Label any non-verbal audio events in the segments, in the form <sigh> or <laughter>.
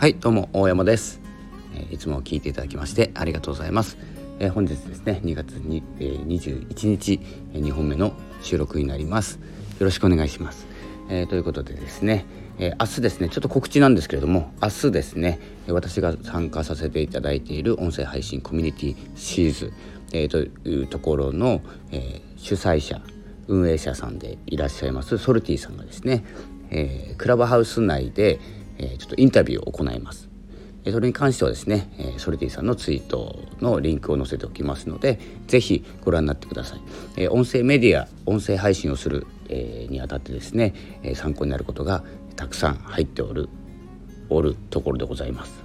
はいどうも大山です、え、いつも聞いていただきましてありがとうございます、え、本日ですね2月に、え、21日、え、2本目の収録になります。よろしくお願いします、えー、ということでですね、え、明日ですねちょっと告知なんですけれども明日ですね私が参加させていただいている音声配信コミュニティシーズ、えー、というところの、え、主催者運営者さんでいらっしゃいますソルティさんがですね、えー、クラブハウス内でえちょっとインタビューを行います。それに関してはですね、えソルティさんのツイートのリンクを載せておきますので、ぜひご覧になってください。え音声メディア、音声配信をする、えにあたってですね、え参考になることがたくさん入っておる、おるところでございます。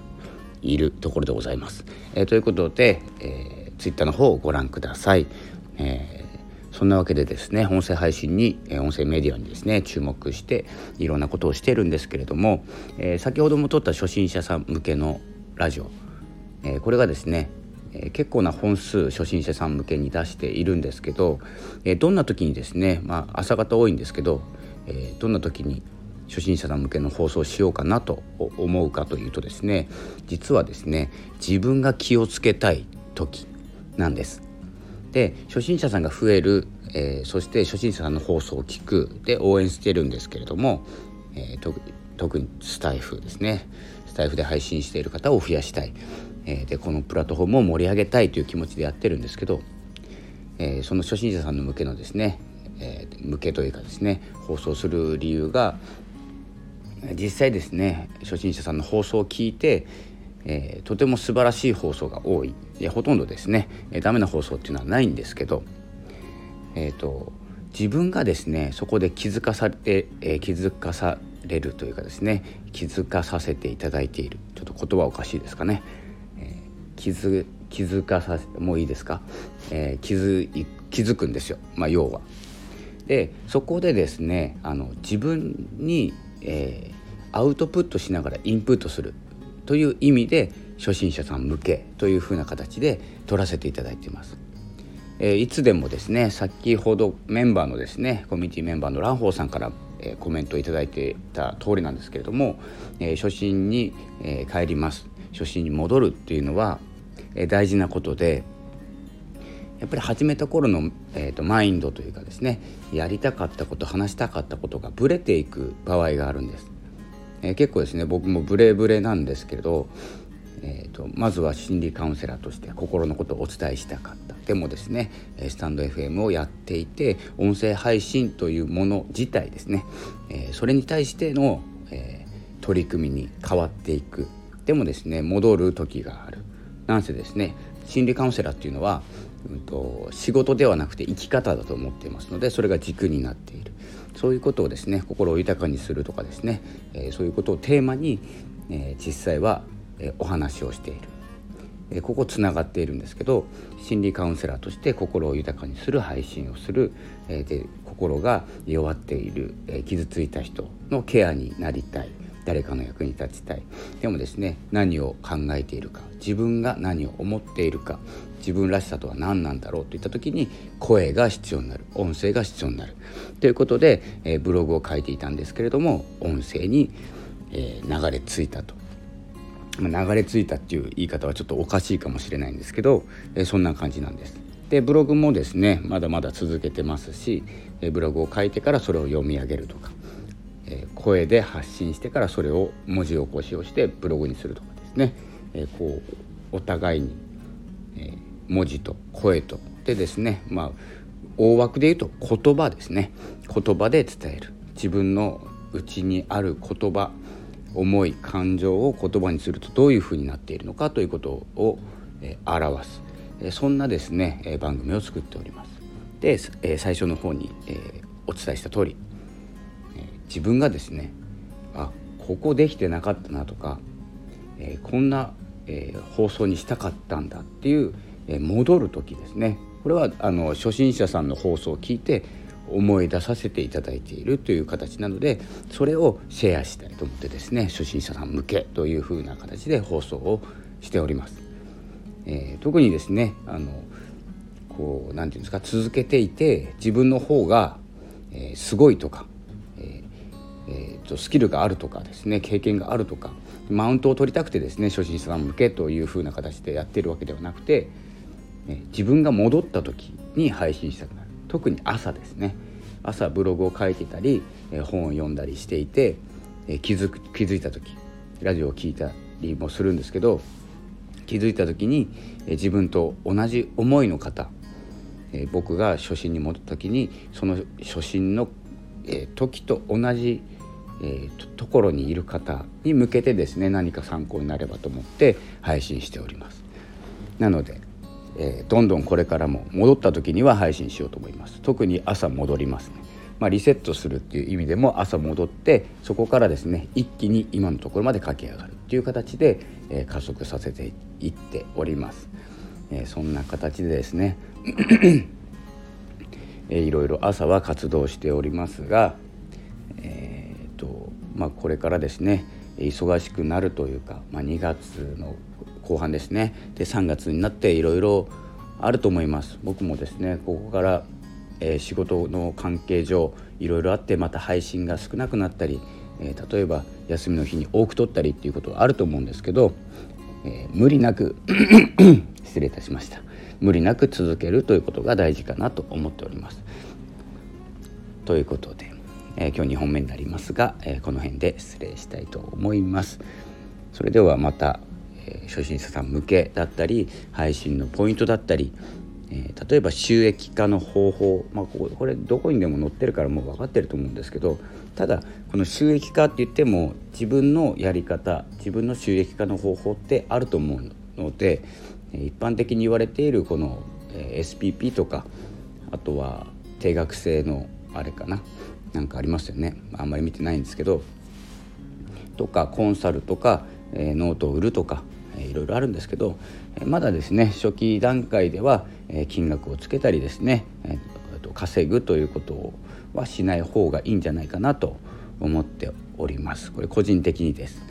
いるところでございます。えということで、えー、ツイッターの方をご覧ください。えーそんなわけでですね音声配信に音声メディアにですね注目していろんなことをしてるんですけれども、えー、先ほども撮った初心者さん向けのラジオ、えー、これがですね結構な本数初心者さん向けに出しているんですけど、えどんな時にですね、まあ、朝方多いんですけど、えどんな時に初心者さん向けの放送しようかなと思うかというとですね実はですね自分が気をつけたい時なんです。で初心者さんが増える、えー、そして初心者さんの放送を聞く。で応援してるんですけれども、えー、特にスタイフですね。スタイフで配信している方を増やしたい、えー、でこのプラットフォームを盛り上げたいという気持ちでやってるんですけど、えその初心者さんの向けのですね、え向けというかですね放送する理由が実際ですね初心者さんの放送を聞いてえー、とても素晴らしい放送が多い。いやほとんどですね、えー、ダメな放送っていうのはないんですけど、えーと、自分がですねそこで気づかされて、えー、気づかされるというかですね気づかさせていただいている。ちょっと言葉おかしいですかね、えー、気づ気づかさせもういいですか、えー、気づ気づくんですよ、まあ、要は。でそこでですねあの自分に、えー、アウトプットしながらインプットする。という意味で初心者さん向けというふうな形で取らせていただいています。えー、いつでもですね先ほどメンバーのですねコミュニティメンバーの蘭宝さんから、えー、コメントを頂いていた通りなんですけれども、えー、初心に、え帰ります初心に戻るっていうのは、え大事なことでやっぱり始めた頃の、えーと、マインドというかですねやりたかったこと話したかったことがぶれていく場合があるんです。え、結構ですね僕もブレブレなんですけれど、えーと、まずは心理カウンセラーとして心のことをお伝えしたかった。でもですねスタンド FM をやっていて音声配信というもの自体ですね、えー、それに対しての、えー、取り組みに変わっていく。でもですね戻る時がある。なんせですね心理カウンセラーっていうのは、うんと仕事ではなくて生き方だと思っていますのでそれが軸になっている。そういうことをですね心を豊かにするとかですね、えー、そういうことをテーマに、え、実際は、お話をしている、ここつながっているんですけど心理カウンセラーとして心を豊かにする配信をする、で心が弱っている、傷ついた人のケアになりたい誰かの役に立ちたい。でもですね何を考えているか自分が何を思っているか自分らしさとは何なんだろうといった時に声が必要になる音声が必要になる。ということで、え、ブログを書いていたんですけれども音声に、え、流れ着いたと。流れ着いたっていう言い方はちょっとおかしいかもしれないんですけど、え、そんな感じなんです。でブログもですねまだまだ続けてますし、えブログを書いてからそれを読み上げるとか、え声で発信してからそれを文字起こしをしてブログにするとかですね、えこうお互いに、え文字と声とでですねまあ大枠で言うと言葉ですね。言葉で伝える。自分の内にある言葉思い感情を言葉にするとどういうふうになっているのかということを、え表す、えそんなですね、え番組を作っております。で、え最初の方に、えお伝えした通り、え自分がですねあここできてなかったなとか、えこんなえ、放送にしたかったんだっていう、え、戻る時ですねこれはあの初心者さんの放送を聞いて思い出させていただいているという形なのでそれをシェアしたいと思ってですね初心者さん向けというふうな形で放送をしております。えー、特にですねあのこうなんていうんですか続けていて自分の方が、えー、すごいとか、えーえーとスキルがあるとかですね経験があるとかマウントを取りたくてですね初心者さん向けというふうな形でやってるわけではなくて、ね、自分が戻った時に配信したくなる特に朝ですね。朝ブログを書いてたり本を読んだりしていて気づく気づいた時ラジオを聴いたりもするんですけど気づいた時に自分と同じ思いの方僕が初心に戻った時にその初心の時と同じところにいる方に向けてですね何か参考になればと思って配信しております。なので、えどんどんこれからも戻った時には配信しようと思います。特に朝戻りますね。まあ、リセットするっていう意味でも朝戻ってそこからですね一気に今のところまで駆け上がるっていう形で、えー、加速させていっております、えー、そんな形でですね <coughs> えー、いろいろ朝は活動しておりますが、えーとまあ、これからですね忙しくなるというか、まあ、2月の後半ですねで3月になっていろいろあると思います僕もですねここから、えー、仕事の関係上いろいろあってまた配信が少なくなったり、えー、例えば休みの日に多く取ったりっていうことはあると思うんですけど、えー、無理なく <coughs> 失礼いたしました無理なく続けるということが大事かなと思っております。ということで、え、今日2本目になりますが、え、この辺で失礼したいと思います。それではまた、ー、初心者さん向けだったり配信のポイントだったり、えー、例えば収益化の方法、まあ、こここれどこにでも載ってるからもう分かってると思うんですけどただこの収益化って言っても自分のやり方自分の収益化の方法ってあると思うので一般的に言われているこの SPP とかあとは定額制のあれかななんかありますよね。あんまり見てないんですけどとかコンサルとか、えノートを売るとか、ろいろあるんですけどまだですね初期段階では、え金額をつけたりですね、えー、稼ぐということはしない方がいいんじゃないかなと思っております。これ個人的にです。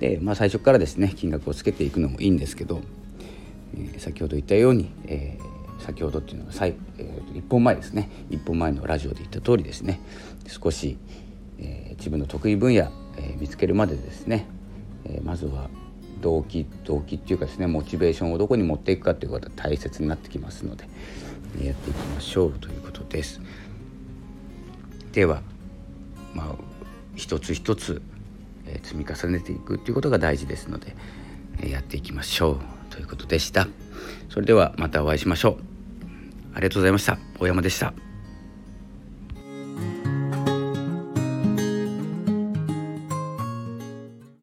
で、まあ、最初からですね金額をつけていくのもいいんですけどえ先ほど言ったように、えー、先ほどっていうのは最、えー、1本前ですね。1本前のラジオで言った通りですね。少し、えー、自分の得意分野、え見つけるまでですね、えまずは動機動機っていうかですねモチベーションをどこに持っていくかということが大切になってきますので、えやっていきましょうということです。ではまあ一つ一つ、え積み重ねていくっていうことが大事ですので、えやっていきましょう。ということでしたそれではまたお会いしましょうありがとうございました大山でした